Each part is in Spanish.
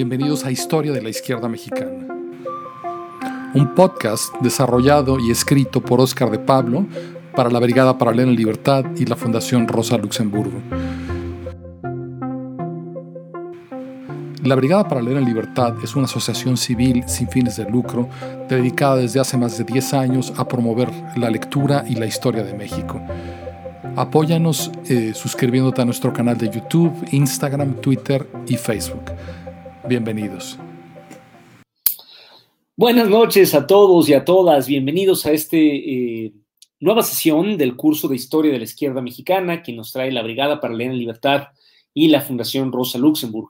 Bienvenidos a Historia de la Izquierda Mexicana. Un podcast desarrollado y escrito por Óscar de Pablo para la Brigada Paralela en Libertad y la Fundación Rosa Luxemburgo. La Brigada Paralela en Libertad es una asociación civil sin fines de lucro dedicada desde hace más de 10 años a promover la lectura y la historia de México. Apóyanos eh, suscribiéndote a nuestro canal de YouTube, Instagram, Twitter y Facebook. Bienvenidos. Buenas noches a todos y a todas. Bienvenidos a esta eh, nueva sesión del curso de Historia de la Izquierda Mexicana que nos trae la Brigada para Leer en Libertad y la Fundación Rosa Luxemburg.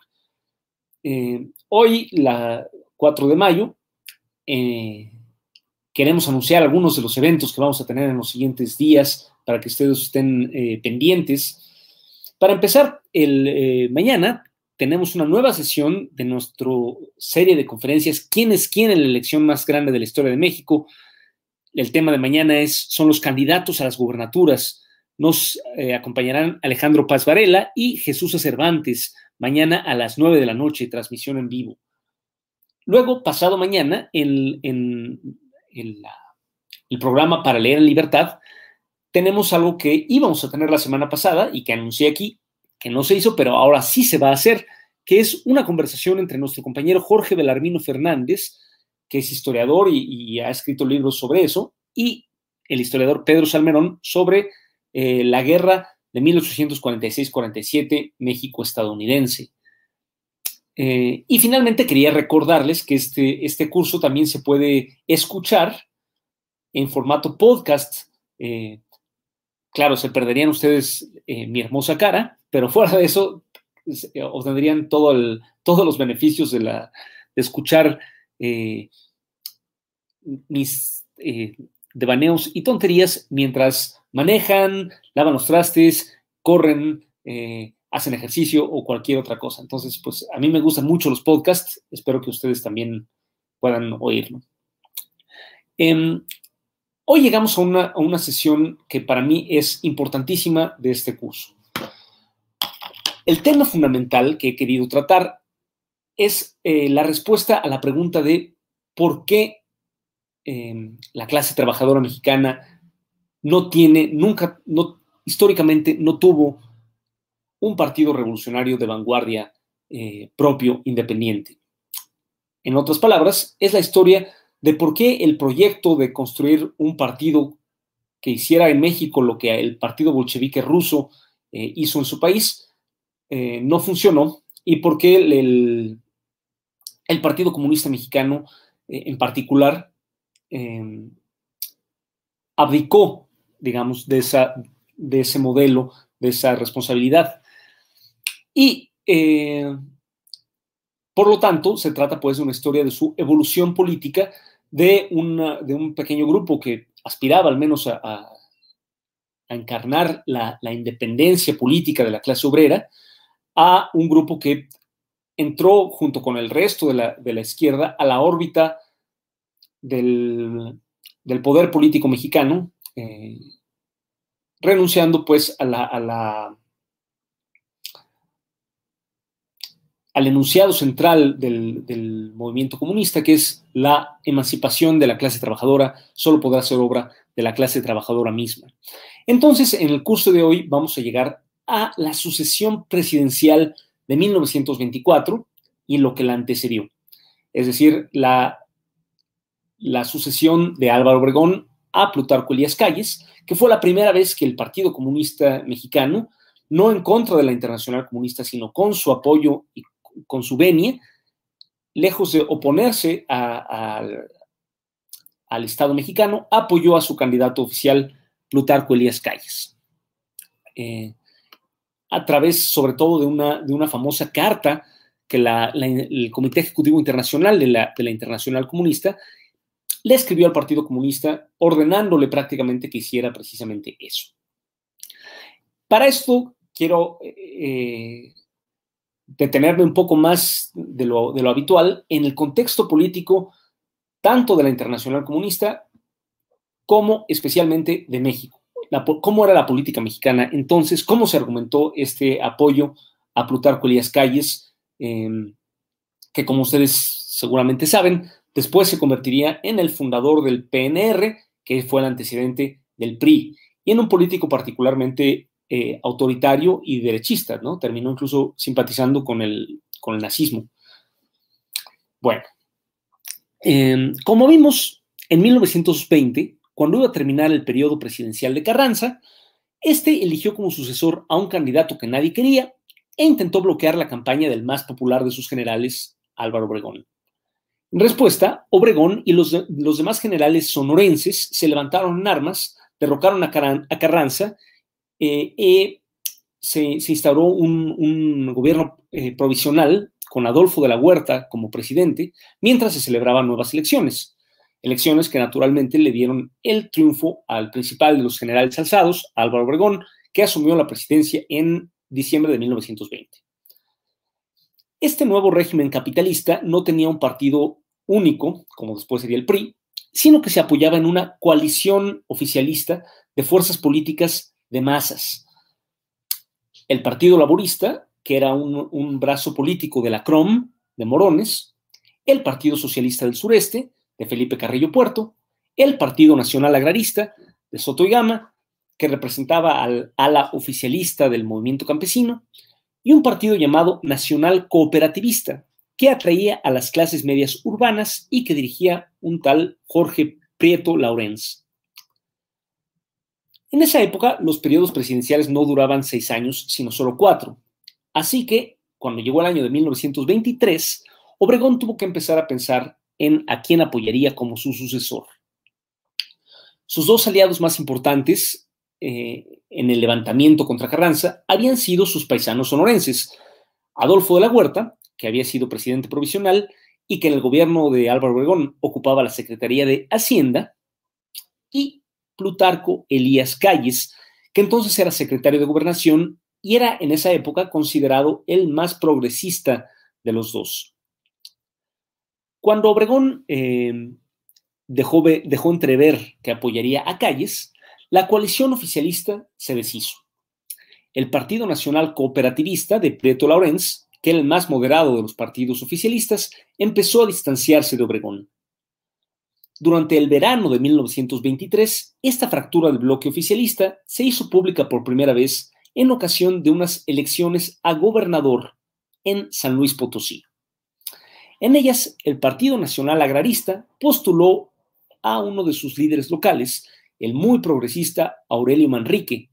Eh, hoy, la 4 de mayo, eh, queremos anunciar algunos de los eventos que vamos a tener en los siguientes días para que ustedes estén pendientes. Para empezar, el mañana tenemos una nueva sesión de nuestra serie de conferencias ¿Quién es quién en la elección más grande de la historia de México? El tema de mañana es, son los candidatos a las gubernaturas. Nos eh, acompañarán Alejandro Paz Varela y Jesús Cervantes mañana a las 9 de la noche, transmisión en vivo. Luego, pasado mañana, en, el programa para leer en libertad, tenemos algo que íbamos a tener la semana pasada y que anuncié aquí, que no se hizo, pero ahora sí se va a hacer, que es una conversación entre nuestro compañero Jorge Belarmino Fernández, que es historiador y, ha escrito libros sobre eso, y el historiador Pedro Salmerón sobre eh, la guerra de 1846-47 México-estadounidense. Eh, y finalmente quería recordarles que este, este curso también se puede escuchar en formato podcast. Eh, claro, se perderían ustedes mi hermosa cara, pero fuera de eso, eh, obtendrían todo todos los beneficios de, escuchar eh, mis eh, devaneos y tonterías mientras manejan, lavan los trastes, corren, hacen ejercicio o cualquier otra cosa. Entonces, pues a mí me gustan mucho los podcasts, espero que ustedes también puedan oírlo. Hoy llegamos a una, a una sesión que para mí es importantísima de este curso. El tema fundamental que he querido tratar es eh, la respuesta a la pregunta de por qué em, la clase trabajadora mexicana no tiene, nunca, no, históricamente no tuvo un partido revolucionario de vanguardia eh, propio, independiente. En otras palabras, es la historia de por qué el proyecto de construir un partido que hiciera en México lo que el partido bolchevique ruso eh, hizo en su país, eh, no funcionó y por qué el, Partido Comunista Mexicano eh, en particular em, abdicó, digamos, de, esa, de ese modelo, de esa responsabilidad. Y por lo tanto, se trata pues de una historia de su evolución política de, de un pequeño grupo que aspiraba al menos a, encarnar la, la, independencia política de la clase obrera, a un grupo que entró junto con el resto de la, izquierda a la órbita del, poder político mexicano, eh, renunciando pues a la, al enunciado central del, movimiento comunista, que es la emancipación de la clase trabajadora, solo podrá ser obra de la clase trabajadora misma. Entonces, en el curso de hoy vamos a llegar a la sucesión presidencial de 1924 y lo que la antecedió. Es decir, la, la sucesión de Álvaro Obregón a Plutarco Elías Calles, que fue la primera vez que el Partido Comunista Mexicano, no en contra de la Internacional Comunista, sino con su apoyo y con su venia, lejos de oponerse al Estado mexicano, apoyó a su candidato oficial, Plutarco Elías Calles. Eh, a través sobre todo de una, de una famosa carta que el Comité Ejecutivo Internacional de la, Internacional Comunista le escribió al Partido Comunista ordenándole prácticamente que hiciera precisamente eso. Para esto quiero eh, detenerme un poco más de lo, habitual en el contexto político tanto de la Internacional Comunista como especialmente de México. Cómo era la política mexicana entonces, cómo se argumentó este apoyo a Plutarco Elías Calles em, que como ustedes seguramente saben, después se convertiría en el fundador del PNR, que fue el antecedente del PRI, y en un político particularmente eh, autoritario y derechista, ¿no? Terminó incluso simpatizando con el, con el nazismo. Bueno, em, como vimos, en 1920, cuando iba a terminar el periodo presidencial de Carranza, este eligió como sucesor a un candidato que nadie quería e intentó bloquear la campaña del más popular de sus generales, Álvaro Obregón. En respuesta, Obregón y los, los demás generales sonorenses se levantaron en armas, derrocaron a, Carranza y eh, se, instauró un, gobierno eh, provisional con Adolfo de la Huerta como presidente, mientras se celebraban nuevas elecciones. Elecciones que naturalmente le dieron el triunfo al principal de los generales alzados, Álvaro Obregón, que asumió la presidencia en diciembre de 1920. Este nuevo régimen capitalista no tenía un partido único, como después sería el PRI, sino que se apoyaba en una coalición oficialista de fuerzas políticas de masas. El Partido Laborista, que era un, brazo político de la CROM, de Morones, el Partido Socialista del Sureste, de Felipe Carrillo Puerto, el Partido Nacional Agrarista, de Soto y Gama, que representaba al ala oficialista del movimiento campesino, y un partido llamado Nacional Cooperativista, que atraía a las clases medias urbanas y que dirigía un tal Jorge Prieto Laurens. En esa época, los periodos presidenciales no duraban seis años, sino solo cuatro. Así que, cuando llegó el año de 1923, Obregón tuvo que empezar a pensar en a quién apoyaría como su sucesor. Sus dos aliados más importantes eh, en el levantamiento contra Carranza habían sido sus paisanos sonorenses, Adolfo de la Huerta, que había sido presidente provisional y que en el gobierno de Álvaro Obregón ocupaba la Secretaría de Hacienda, y Plutarco Elías Calles, que entonces era secretario de Gobernación y era en esa época considerado el más progresista de los dos. Cuando Obregón eh, dejó, entrever que apoyaría a Calles, la coalición oficialista se deshizo. El Partido Nacional Cooperativista de Prieto Laurens, que era el más moderado de los partidos oficialistas, empezó a distanciarse de Obregón. Durante el verano de 1923, esta fractura del bloque oficialista se hizo pública por primera vez en ocasión de unas elecciones a gobernador en San Luis Potosí. En ellas, el Partido Nacional Agrarista postuló a uno de sus líderes locales, el muy progresista Aurelio Manrique,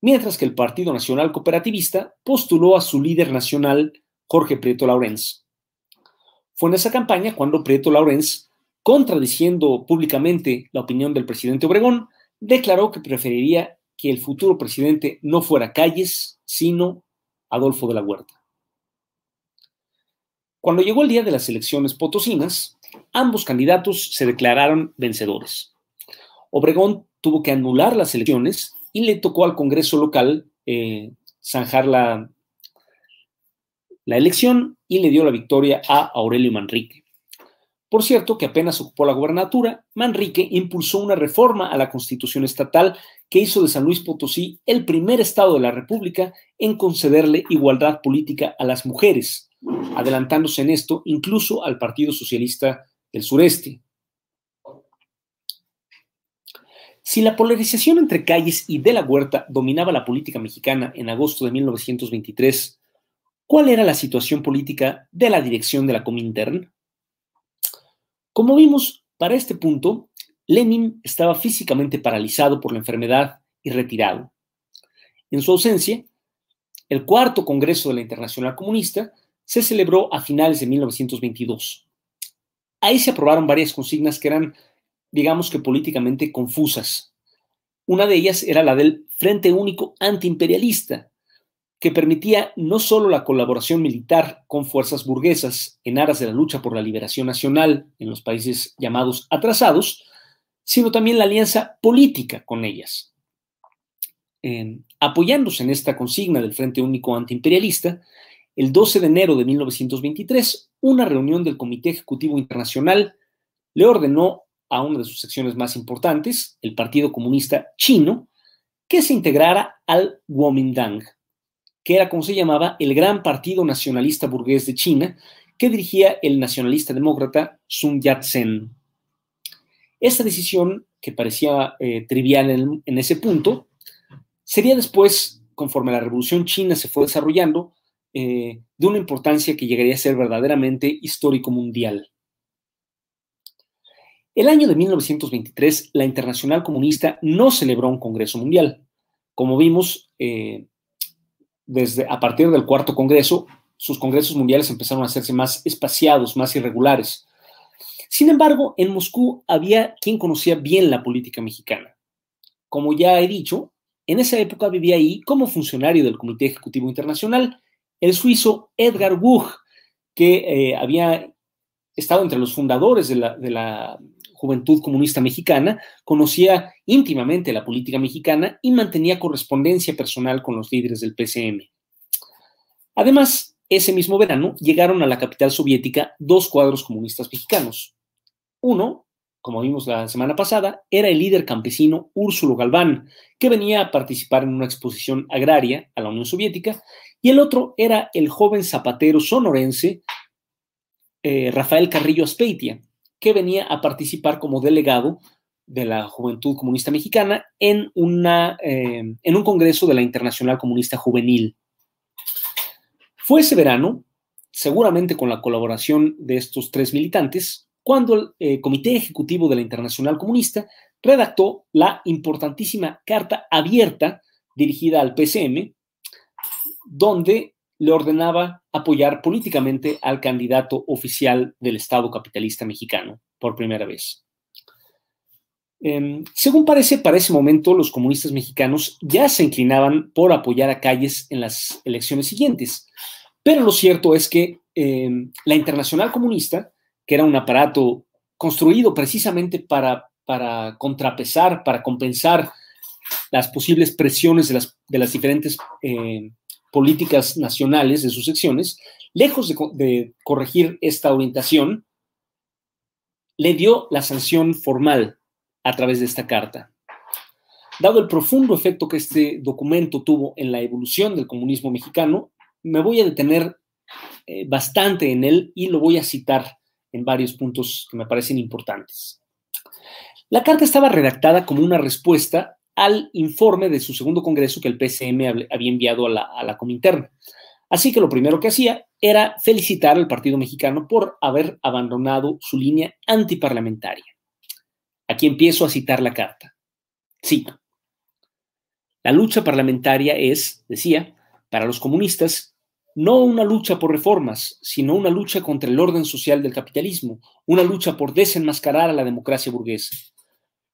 mientras que el Partido Nacional Cooperativista postuló a su líder nacional, Jorge Prieto Laurens. Fue en esa campaña cuando Prieto Laurens, contradiciendo públicamente la opinión del presidente Obregón, declaró que preferiría que el futuro presidente no fuera Calles, sino Adolfo de la Huerta. Cuando llegó el día de las elecciones potosinas, ambos candidatos se declararon vencedores. Obregón tuvo que anular las elecciones y le tocó al Congreso local eh, zanjar la, la elección y le dio la victoria a Aurelio Manrique. Por cierto, que apenas ocupó la gubernatura, Manrique impulsó una reforma a la constitución estatal que hizo de San Luis Potosí el primer estado de la República en concederle igualdad política a las mujeres, adelantándose en esto incluso al Partido Socialista del Sureste. Si la polarización entre Calles y De la Huerta dominaba la política mexicana en agosto de 1923, ¿cuál era la situación política de la dirección de la Comintern? Como vimos, para este punto, Lenin estaba físicamente paralizado por la enfermedad y retirado. En su ausencia, el cuarto Congreso de la Internacional Comunista se celebró a finales de 1922. Ahí se aprobaron varias consignas que eran digamos que políticamente confusas. Una de ellas era la del Frente Único Antiimperialista, que permitía no solo la colaboración militar con fuerzas burguesas en aras de la lucha por la liberación nacional en los países llamados atrasados, sino también la alianza política con ellas. apoyándose en esta consigna del Frente Único Antiimperialista, el 12 de enero de 1923, una reunión del Comité Ejecutivo Internacional le ordenó a una de sus secciones más importantes, el Partido Comunista Chino, que se integrara al Kuomintang, que era como se llamaba el Gran Partido Nacionalista Burgués de China, que dirigía el nacionalista demócrata Sun Yat-sen. Esta decisión, que parecía eh, trivial en, ese punto, sería después, conforme la revolución china se fue desarrollando, eh, de una importancia que llegaría a ser verdaderamente histórico mundial. El año de 1923, la Internacional Comunista no celebró un Congreso Mundial. Como vimos, eh, desde, a partir del cuarto Congreso, sus congresos mundiales empezaron a hacerse más espaciados, más irregulares. Sin embargo, en Moscú había quien conocía bien la política mexicana. Como ya he dicho, en esa época vivía ahí como funcionario del Comité Ejecutivo Internacional el suizo Edgar Wuch, que eh, había estado entre los fundadores de la, Juventud Comunista Mexicana, conocía íntimamente la política mexicana y mantenía correspondencia personal con los líderes del PCM. Además, ese mismo verano llegaron a la capital soviética dos cuadros comunistas mexicanos. Uno, como vimos la semana pasada, era el líder campesino Úrsulo Galván, que venía a participar en una exposición agraria a la Unión Soviética, y el otro era el joven zapatero sonorense eh, Rafael Carrillo Aspeitia, que venía a participar como delegado de la Juventud Comunista Mexicana en, una, eh, en un congreso de la Internacional Comunista Juvenil. Fue ese verano, seguramente con la colaboración de estos tres militantes, cuando el eh, Comité Ejecutivo de la Internacional Comunista redactó la importantísima carta abierta dirigida al PCM, donde le ordenaba apoyar políticamente al candidato oficial del Estado capitalista mexicano por primera vez. Em, según parece, para ese momento los comunistas mexicanos ya se inclinaban por apoyar a Calles en las elecciones siguientes, pero lo cierto es que em, la Internacional Comunista que era un aparato construido precisamente para, para contrapesar, para compensar las posibles presiones de las, de las diferentes eh, políticas nacionales de sus secciones, lejos de, corregir esta orientación, le dio la sanción formal a través de esta carta. Dado el profundo efecto que este documento tuvo en la evolución del comunismo mexicano, me voy a detener eh, bastante en él y lo voy a citar en varios puntos que me parecen importantes. La carta estaba redactada como una respuesta al informe de su segundo congreso que el PCM había enviado a la, a la Comintern. Así que lo primero que hacía era felicitar al Partido Mexicano por haber abandonado su línea antiparlamentaria. Aquí empiezo a citar la carta. Cito. La lucha parlamentaria es, decía, para los comunistas no una lucha por reformas, sino una lucha contra el orden social del capitalismo, una lucha por desenmascarar a la democracia burguesa.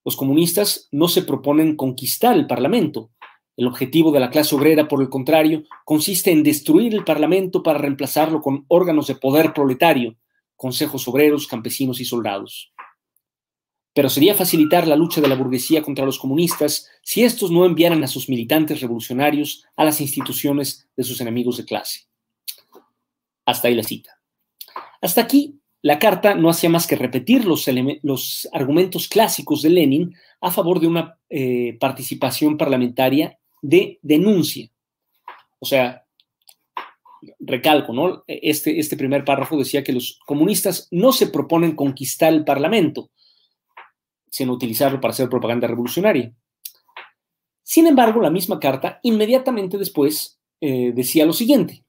Los comunistas no se proponen conquistar el Parlamento. El objetivo de la clase obrera, por el contrario, consiste en destruir el Parlamento para reemplazarlo con órganos de poder proletario, consejos obreros, campesinos y soldados. Pero sería facilitar la lucha de la burguesía contra los comunistas si estos no enviaran a sus militantes revolucionarios a las instituciones de sus enemigos de clase. Hasta ahí la cita. Hasta aquí, la carta no hacía más que repetir los, argumentos clásicos de Lenin a favor de una eh, participación parlamentaria de denuncia. O sea, recalco, ¿no? Este, este primer párrafo decía que los comunistas no se proponen conquistar el Parlamento, sino utilizarlo para hacer propaganda revolucionaria. Sin embargo, la misma carta inmediatamente después eh, decía lo siguiente.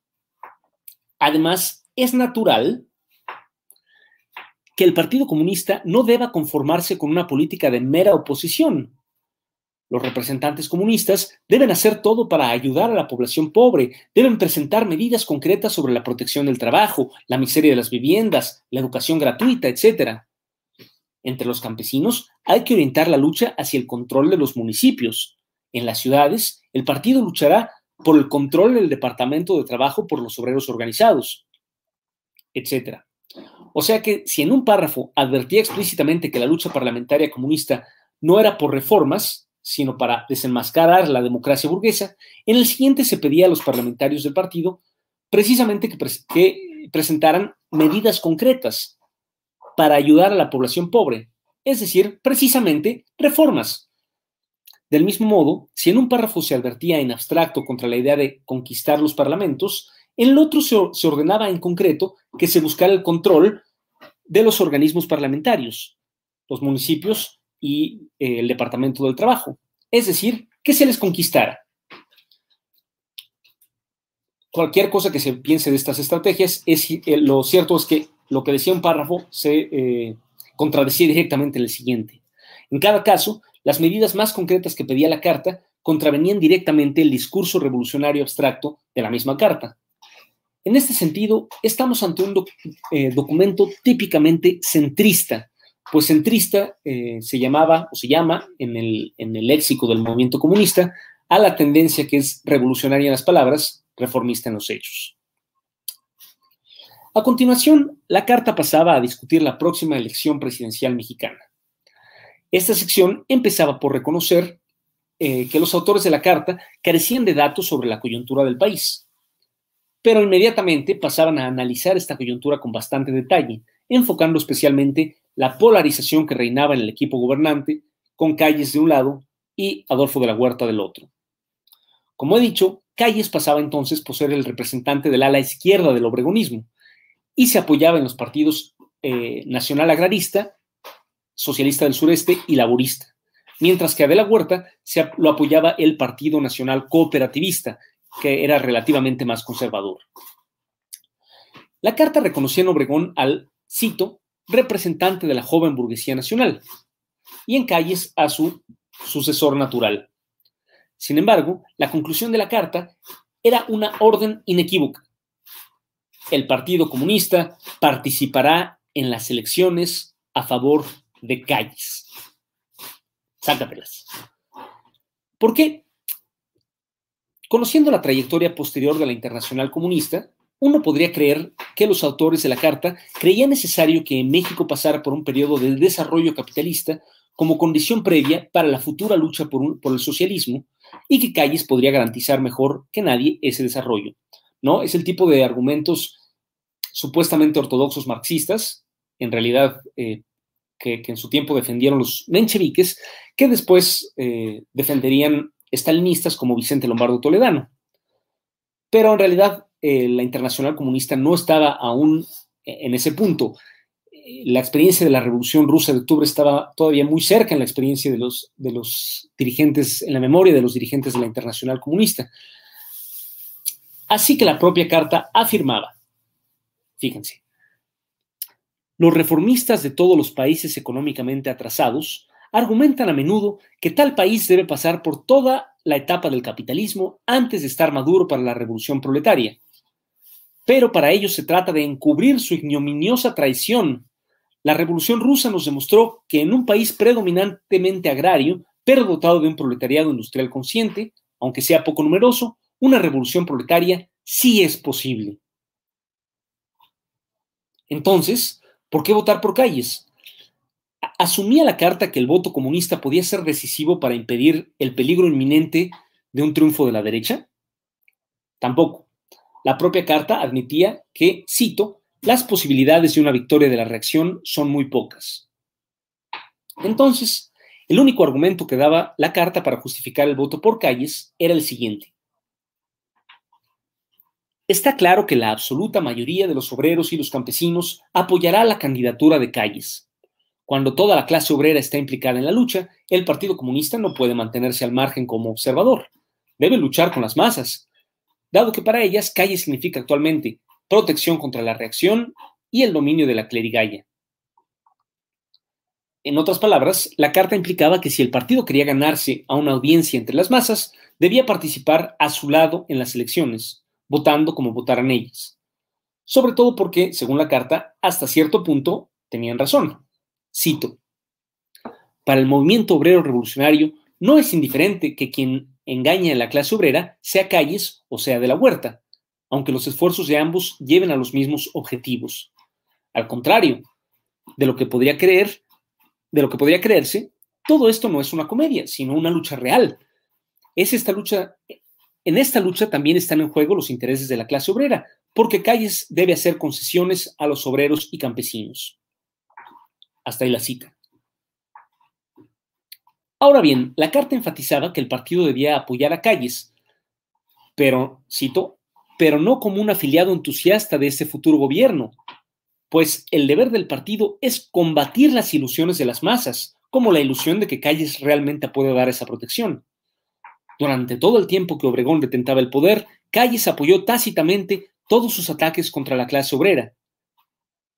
Además, es natural que el Partido Comunista no deba conformarse con una política de mera oposición. Los representantes comunistas deben hacer todo para ayudar a la población pobre, deben presentar medidas concretas sobre la protección del trabajo, la miseria de las viviendas, la educación gratuita, etc. Entre los campesinos hay que orientar la lucha hacia el control de los municipios. En las ciudades, el partido luchará por el control del Departamento de Trabajo por los obreros organizados, etc. O sea que si en un párrafo advertía explícitamente que la lucha parlamentaria comunista no era por reformas, sino para desenmascarar la democracia burguesa, en el siguiente se pedía a los parlamentarios del partido precisamente que, que presentaran medidas concretas para ayudar a la población pobre, es decir, precisamente reformas. Del mismo modo, si en un párrafo se advertía en abstracto contra la idea de conquistar los parlamentos, En el otro se, ordenaba en concreto que se buscara el control de los organismos parlamentarios, los municipios y eh, el Departamento del Trabajo. Es decir, que se les conquistara. Cualquier cosa que se piense de estas estrategias, es, eh, lo cierto es que lo que decía un párrafo se eh, contradecía directamente en el siguiente. En cada caso, las medidas más concretas que pedía la carta contravenían directamente el discurso revolucionario abstracto de la misma carta. En este sentido, estamos ante un eh, documento típicamente centrista, pues centrista eh, se llamaba o se llama en el, en el léxico del movimiento comunista a la tendencia que es revolucionaria en las palabras, reformista en los hechos. A continuación, la carta pasaba a discutir la próxima elección presidencial mexicana. Esta sección empezaba por reconocer eh, que los autores de la carta carecían de datos sobre la coyuntura del país pero inmediatamente pasaban a analizar esta coyuntura con bastante detalle, enfocando especialmente la polarización que reinaba en el equipo gobernante, con Calles de un lado y Adolfo de la Huerta del otro. Como he dicho, Calles pasaba entonces por ser el representante del ala izquierda del obregonismo y se apoyaba en los partidos eh, Nacional Agrarista, Socialista del Sureste y Laborista, mientras que a de la Huerta se lo apoyaba el Partido Nacional Cooperativista, que era relativamente más conservador. La carta reconocía en Obregón al, cito, representante de la joven burguesía nacional, y en Calles a su sucesor natural. Sin embargo, la conclusión de la carta era una orden inequívoca. El Partido Comunista participará en las elecciones a favor de Calles. Sácatelas. ¿Por qué? Conociendo la trayectoria posterior de la Internacional Comunista, uno podría creer que los autores de la carta creían necesario que México pasara por un periodo de desarrollo capitalista como condición previa para la futura lucha por, el socialismo y que Calles podría garantizar mejor que nadie ese desarrollo. ¿no? Es el tipo de argumentos supuestamente ortodoxos marxistas, en realidad eh, que, en su tiempo defendieron los mencheviques, que después eh, defenderían estalinistas como Vicente Lombardo Toledano. Pero en realidad eh, la Internacional Comunista no estaba aún en ese punto. Eh, la experiencia de la Revolución Rusa de Octubre estaba todavía muy cerca en la experiencia de los, de los dirigentes, en la memoria de los dirigentes de la Internacional Comunista. Así que la propia carta afirmaba, fíjense, los reformistas de todos los países económicamente atrasados argumentan a menudo que tal país debe pasar por toda la etapa del capitalismo antes de estar maduro para la revolución proletaria. Pero para ello se trata de encubrir su ignominiosa traición. La revolución rusa nos demostró que en un país predominantemente agrario, pero dotado de un proletariado industrial consciente, aunque sea poco numeroso, una revolución proletaria sí es posible. Entonces, ¿por qué votar por calles? Asumía la carta que el voto comunista podía ser decisivo para impedir el peligro inminente de un triunfo de la derecha? Tampoco. La propia carta admitía que, cito, las posibilidades de una victoria de la reacción son muy pocas. Entonces, el único argumento que daba la carta para justificar el voto por calles era el siguiente. Está claro que la absoluta mayoría de los obreros y los campesinos apoyará la candidatura de calles cuando toda la clase obrera está implicada en la lucha, el Partido Comunista no puede mantenerse al margen como observador. Debe luchar con las masas, dado que para ellas calle significa actualmente protección contra la reacción y el dominio de la clerigalla. En otras palabras, la carta implicaba que si el partido quería ganarse a una audiencia entre las masas, debía participar a su lado en las elecciones, votando como votaran ellas. Sobre todo porque, según la carta, hasta cierto punto tenían razón. Cito, para el movimiento obrero revolucionario no es indiferente que quien engaña a la clase obrera sea Calles o sea de la Huerta, aunque los esfuerzos de ambos lleven a los mismos objetivos. Al contrario, de lo que podría creer, de lo que podría creerse, todo esto no es una comedia, sino una lucha real. Es esta lucha, en esta lucha también están en juego los intereses de la clase obrera, porque Calles debe hacer concesiones a los obreros y campesinos. Hasta ahí la cita. Ahora bien, la carta enfatizaba que el partido debía apoyar a Calles, pero, cito, pero no como un afiliado entusiasta de este futuro gobierno, pues el deber del partido es combatir las ilusiones de las masas, como la ilusión de que Calles realmente puede dar esa protección. Durante todo el tiempo que Obregón detentaba el poder, Calles apoyó tácitamente todos sus ataques contra la clase obrera.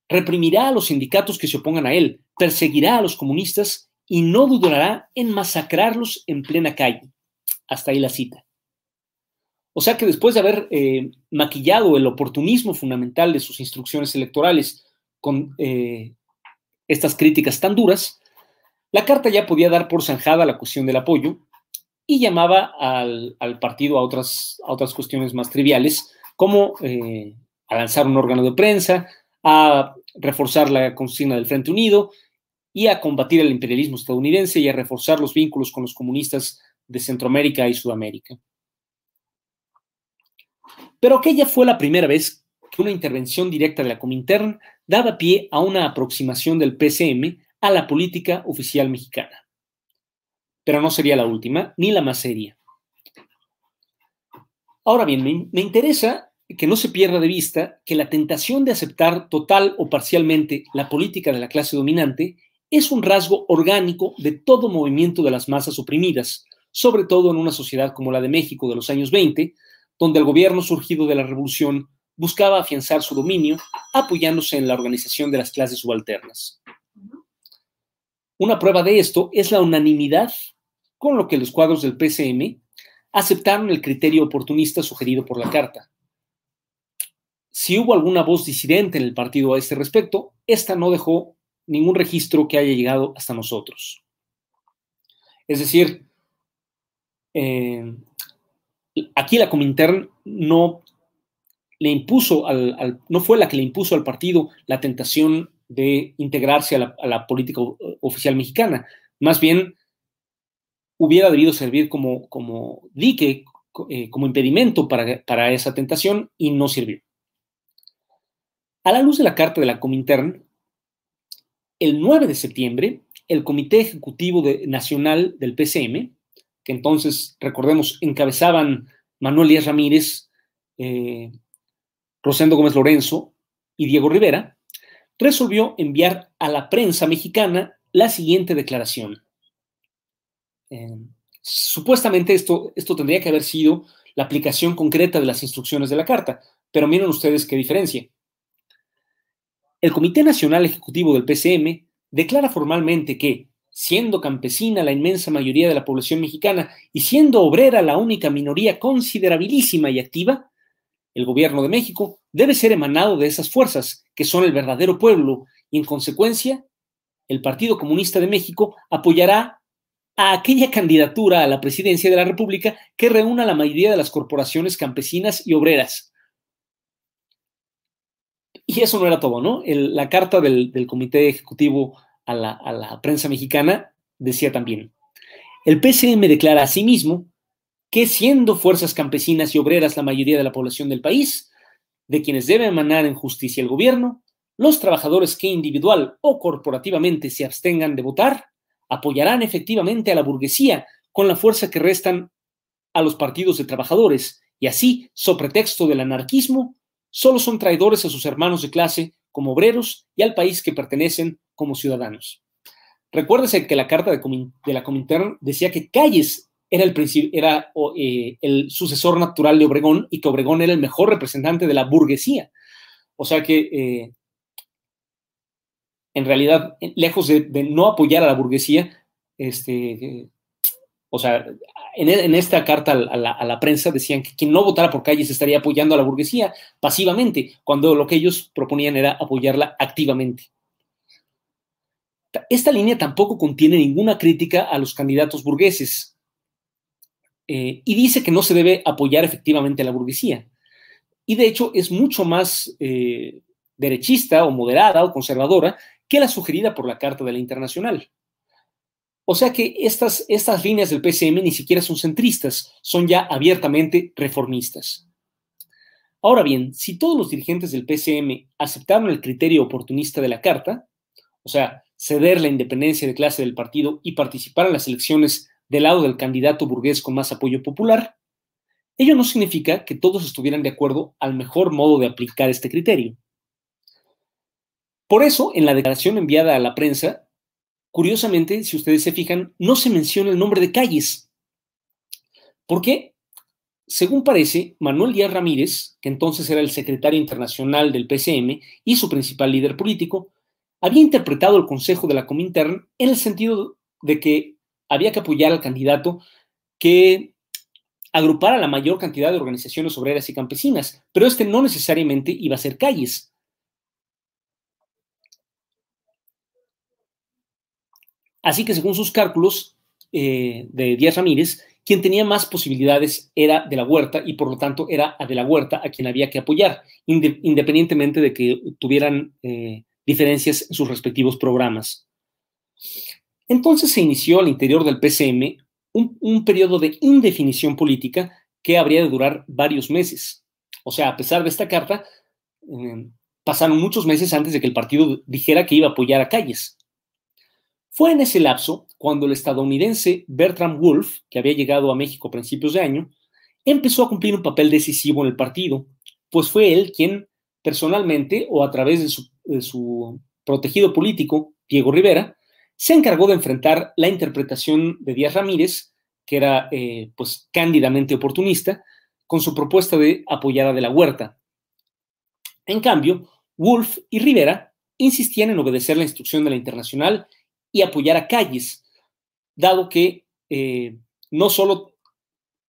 Reprimirá a los sindicatos que se opongan a él, perseguirá a los comunistas y no dudará en masacrarlos en plena calle. Hasta ahí la cita. O sea que después de haber eh, maquillado el oportunismo fundamental de sus instrucciones electorales con eh, estas críticas tan duras, la carta ya podía dar por zanjada la cuestión del apoyo y llamaba al, partido a otras, a otras cuestiones más triviales, como eh, a lanzar un órgano de prensa, a reforzar la consigna del Frente Unido y a combatir el imperialismo estadounidense y a reforzar los vínculos con los comunistas de Centroamérica y Sudamérica. Pero aquella fue la primera vez que una intervención directa de la Comintern daba pie a una aproximación del PCM a la política oficial mexicana. Pero no sería la última, ni la más seria. Ahora bien, me, interesa que no se pierda de vista que la tentación de aceptar total o parcialmente la política de la clase dominante es un rasgo orgánico de todo movimiento de las masas oprimidas, sobre todo en una sociedad como la de México de los años 20, donde el gobierno surgido de la revolución buscaba afianzar su dominio apoyándose en la organización de las clases subalternas. Una prueba de esto es la unanimidad con lo que los cuadros del PCM aceptaron el criterio oportunista sugerido por la Carta. Si hubo alguna voz disidente en el partido a este respecto, esta no dejó ningún registro que haya llegado hasta nosotros. Es decir, eh, aquí la Comintern no le impuso al, no fue la que le impuso al partido la tentación de integrarse a la, política oficial mexicana. Más bien, hubiera debido servir como, dique, eh, como impedimento para, para, esa tentación y no sirvió. A la luz de la carta de la Comintern, el 9 de septiembre, el Comité Ejecutivo Nacional del PCM que entonces, recordemos, encabezaban Manuel Díaz Ramírez, eh, Rosendo Gómez Lorenzo y Diego Rivera, resolvió enviar a la prensa mexicana la siguiente declaración. Eh, supuestamente esto, esto tendría que haber sido la aplicación concreta de las instrucciones de la carta, pero miren ustedes qué diferencia. El Comité Nacional Ejecutivo del PCM declara formalmente que siendo campesina la inmensa mayoría de la población mexicana y siendo obrera la única minoría considerabilísima y activa, el gobierno de México debe ser emanado de esas fuerzas, que son el verdadero pueblo, y en consecuencia, el Partido Comunista de México apoyará a aquella candidatura a la presidencia de la República que reúna la mayoría de las corporaciones campesinas y obreras. Y eso no era todo, ¿no? la carta del, Comité Ejecutivo a la, prensa mexicana, decía también, el PCM declara a sí que siendo fuerzas campesinas y obreras la mayoría de la población del país, de quienes debe emanar en justicia el gobierno, los trabajadores que individual o corporativamente se abstengan de votar apoyarán efectivamente a la burguesía con la fuerza que restan a los partidos de trabajadores y así, so pretexto del anarquismo, solo son traidores a sus hermanos de clase como obreros y al país que pertenecen como ciudadanos. Recuérdese que la carta de, la Comintern decía que Calles era, eh, el sucesor natural de Obregón y que Obregón era el mejor representante de la burguesía. O sea que, eh, en realidad, lejos de, no apoyar a la burguesía, este, o sea, en, esta carta a la, prensa decían que quien no votara por Calles estaría apoyando a la burguesía pasivamente, cuando lo que ellos proponían era apoyarla activamente. Esta línea tampoco contiene ninguna crítica a los candidatos burgueses eh, y dice que no se debe apoyar efectivamente a la burguesía. Y de hecho es mucho más eh, derechista o moderada o conservadora que la sugerida por la Carta de la Internacional. O sea que estas, estas líneas del PCM ni siquiera son centristas, son ya abiertamente reformistas. Ahora bien, si todos los dirigentes del PCM aceptaron el criterio oportunista de la Carta, o sea, ceder la independencia de clase del partido y participar en las elecciones del lado del candidato burgués con más apoyo popular, ello no significa que todos estuvieran de acuerdo al mejor modo de aplicar este criterio. Por eso, en la declaración enviada a la prensa, curiosamente, si ustedes se fijan, no se menciona el nombre de calles. ¿Por qué? Según parece, Manuel Díaz Ramírez, que entonces era el secretario internacional del PCM y su principal líder político, había interpretado el consejo de la Comintern en el sentido de que había que apoyar al candidato que agrupara la mayor cantidad de organizaciones obreras y campesinas, pero este no necesariamente iba a ser calles. Así que según sus cálculos eh, de Díaz Ramírez, quien tenía más posibilidades era de la Huerta y por lo tanto era a de la Huerta a quien había que apoyar, independientemente de que tuvieran eh, diferencias en sus respectivos programas. Entonces se inició al interior del PCM un, periodo de indefinición política que habría de durar varios meses. O sea, a pesar de esta carta, eh, pasaron muchos meses antes de que el partido dijera que iba a apoyar a Calles. Fue en ese lapso cuando el estadounidense Bertram Wolf, que había llegado a México a principios de año, empezó a cumplir un papel decisivo en el partido, pues fue él quien personalmente o a través de su protegido político, Diego Rivera, se encargó de enfrentar la interpretación de Díaz Ramírez, que era eh, pues cándidamente oportunista, con su propuesta de apoyar a De la Huerta. En cambio, Wolf y Rivera insistían en obedecer la instrucción de la Internacional y apoyar a Calles, dado que eh, no solo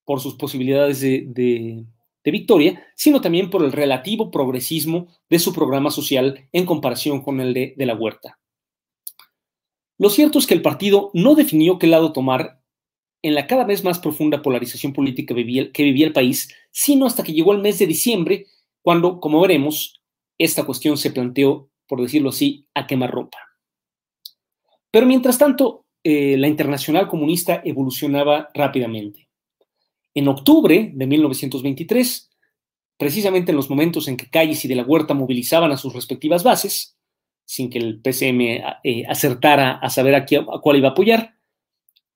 por sus posibilidades de victoria, sino también por el relativo progresismo de su programa social en comparación con el de, de la Huerta. Lo cierto es que el partido no definió qué lado tomar en la cada vez más profunda polarización política que vivía el país, sino hasta que llegó el mes de diciembre, cuando, como veremos, esta cuestión se planteó, por decirlo así, a quemarropa. Pero mientras tanto, eh, la internacional comunista evolucionaba rápidamente. En octubre de 1923, precisamente en los momentos en que Calles y de la Huerta movilizaban a sus respectivas bases, sin que el PCM eh, acertara a saber a, cuál iba a apoyar,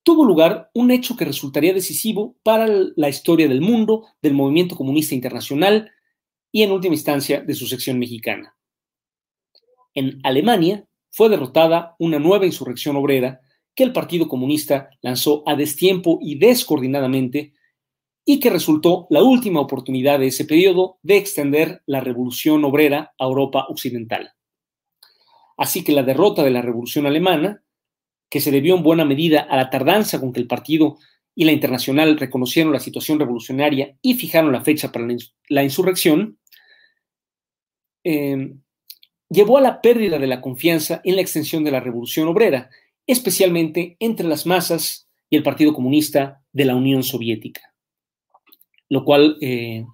tuvo lugar un hecho que resultaría decisivo para la historia del mundo, del movimiento comunista internacional y, en última instancia, de su sección mexicana. En Alemania fue derrotada una nueva insurrección obrera que el Partido Comunista lanzó a destiempo y descoordinadamente y que resultó la última oportunidad de ese periodo de extender la revolución obrera a Europa occidental. Así que la derrota de la revolución alemana, que se debió en buena medida a la tardanza con que el partido y la internacional reconocieron la situación revolucionaria y fijaron la fecha para la insurrección, em, llevó a la pérdida de la confianza en la extensión de la revolución obrera, especialmente entre las masas y el Partido Comunista de la Unión Soviética lo cual eh,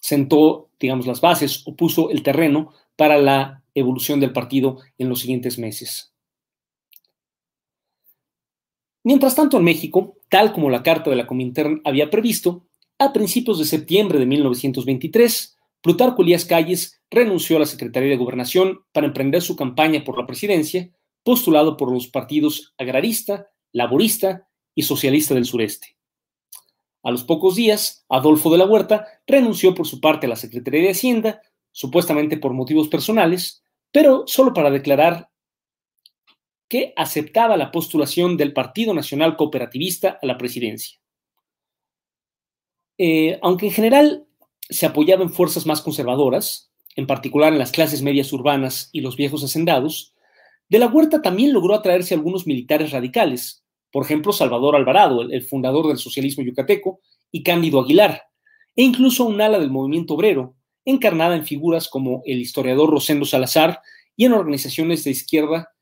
sentó, digamos, las bases o puso el terreno para la evolución del partido en los siguientes meses. Mientras tanto, en México, tal como la Carta de la Comintern había previsto, a principios de septiembre de 1923, Plutarco Elías Calles renunció a la Secretaría de Gobernación para emprender su campaña por la presidencia, postulado por los partidos agrarista, laborista y socialista del sureste. A los pocos días, Adolfo de la Huerta renunció por su parte a la Secretaría de Hacienda, supuestamente por motivos personales, pero solo para declarar que aceptaba la postulación del Partido Nacional Cooperativista a la presidencia. Eh, aunque en general se apoyaba en fuerzas más conservadoras, en particular en las clases medias urbanas y los viejos hacendados, de la Huerta también logró atraerse a algunos militares radicales, por ejemplo, Salvador Alvarado, el, fundador del socialismo yucateco, y Cándido Aguilar, e incluso un ala del movimiento obrero, encarnada en figuras como el historiador Rosendo Salazar y en organizaciones de izquierda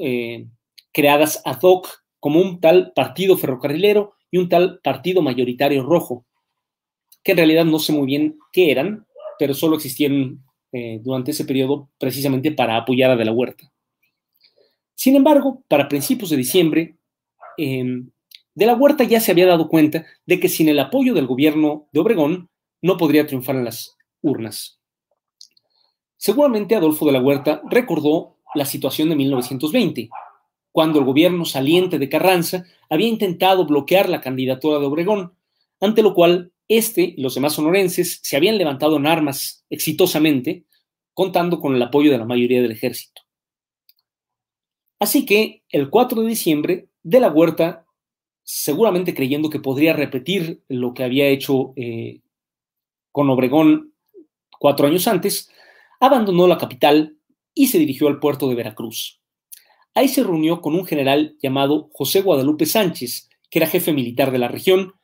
eh, creadas ad hoc como un tal partido ferrocarrilero y un tal partido mayoritario rojo, que en realidad no sé muy bien qué eran, pero solo existieron eh, durante ese periodo precisamente para apoyar a De la Huerta. Sin embargo, para principios de diciembre, Em, de la Huerta ya se había dado cuenta de que sin el apoyo del gobierno de Obregón no podría triunfar en las urnas. Seguramente Adolfo de la Huerta recordó la situación de 1920, cuando el gobierno saliente de Carranza había intentado bloquear la candidatura de Obregón, ante lo cual este y los demás sonorenses se habían levantado en armas exitosamente, contando con el apoyo de la mayoría del ejército. Así que el 4 de diciembre, de la Huerta, seguramente creyendo que podría repetir lo que había hecho eh, con Obregón cuatro años antes, abandonó la capital y se dirigió al puerto de Veracruz. Ahí se reunió con un general llamado José Guadalupe Sánchez, que era jefe militar de la región,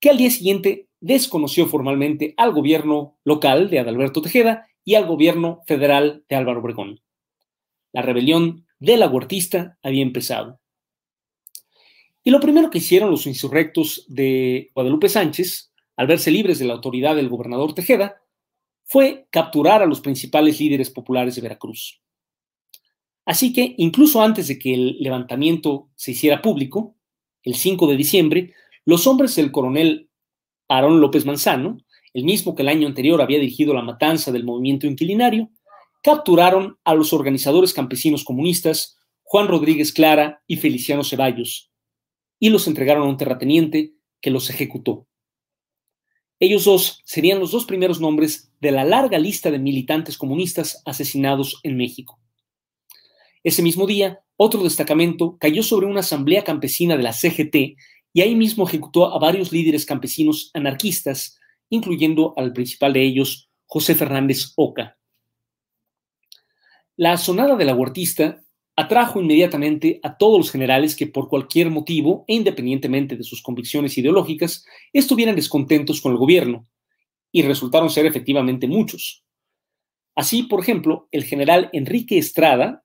que al día siguiente desconoció formalmente al gobierno local de Adalberto Tejeda y al gobierno federal de Álvaro Obregón. La rebelión de la huertista había empezado. Y lo primero que hicieron los insurrectos de Guadalupe Sánchez, al verse libres de la autoridad del gobernador Tejeda, fue capturar a los principales líderes populares de Veracruz. Así que, incluso antes de que el levantamiento se hiciera público, el 5 de diciembre, los hombres del coronel Aarón López Manzano, el mismo que el año anterior había dirigido la matanza del movimiento inquilinario, capturaron a los organizadores campesinos comunistas Juan Rodríguez Clara y Feliciano Ceballos y los entregaron a un terrateniente que los ejecutó. Ellos dos serían los dos primeros nombres de la larga lista de militantes comunistas asesinados en México. Ese mismo día, otro destacamento cayó sobre una asamblea campesina de la CGT y ahí mismo ejecutó a varios líderes campesinos anarquistas, incluyendo al principal de ellos, José Fernández Oca. La sonada de la huertista atrajo inmediatamente a todos los generales que por cualquier motivo, e independientemente de sus convicciones ideológicas, estuvieran descontentos con el gobierno, y resultaron ser efectivamente muchos. Así, por ejemplo, el general Enrique Estrada,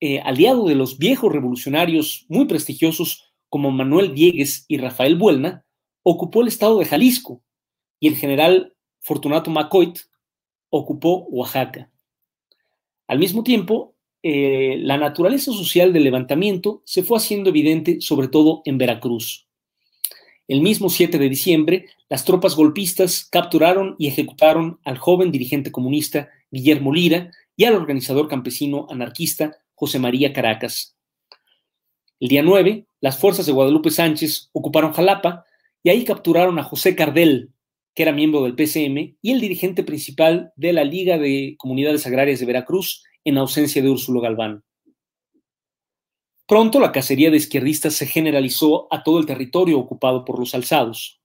eh, aliado de los viejos revolucionarios muy prestigiosos como Manuel Diegues y Rafael Buelna, ocupó el estado de Jalisco y el general Fortunato Macoit ocupó Oaxaca. Al mismo tiempo, eh, la naturaleza social del levantamiento se fue haciendo evidente sobre todo en Veracruz. El mismo 7 de diciembre, las tropas golpistas capturaron y ejecutaron al joven dirigente comunista Guillermo Lira y al organizador campesino anarquista José María Caracas. El día 9, las fuerzas de Guadalupe Sánchez ocuparon Jalapa y ahí capturaron a José Cardel, que era miembro del PCM y el dirigente principal de la Liga de Comunidades Agrarias de Veracruz en ausencia de Úrsulo Galván. Pronto la cacería de izquierdistas se generalizó a todo el territorio ocupado por los alzados.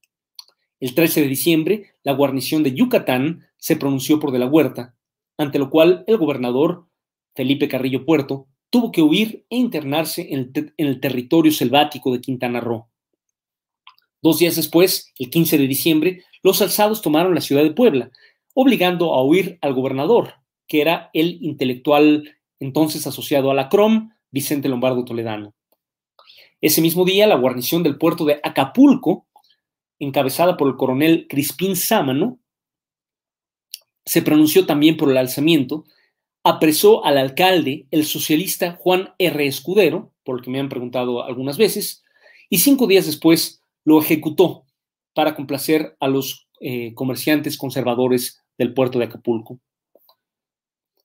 El 13 de diciembre, la guarnición de Yucatán se pronunció por de la Huerta, ante lo cual el gobernador, Felipe Carrillo Puerto, tuvo que huir e internarse en el, territorio selvático de Quintana Roo. Dos días después, el 15 de diciembre, los alzados tomaron la ciudad de Puebla, obligando a huir al gobernador, que era el intelectual entonces asociado a la CROM, Vicente Lombardo Toledano. Ese mismo día, la guarnición del puerto de Acapulco, encabezada por el coronel Crispín Sámano, se pronunció también por el alzamiento apresó al alcalde, el socialista Juan R. Escudero, por el que me han preguntado algunas veces, y cinco días después lo ejecutó para complacer a los eh, comerciantes conservadores del puerto de Acapulco.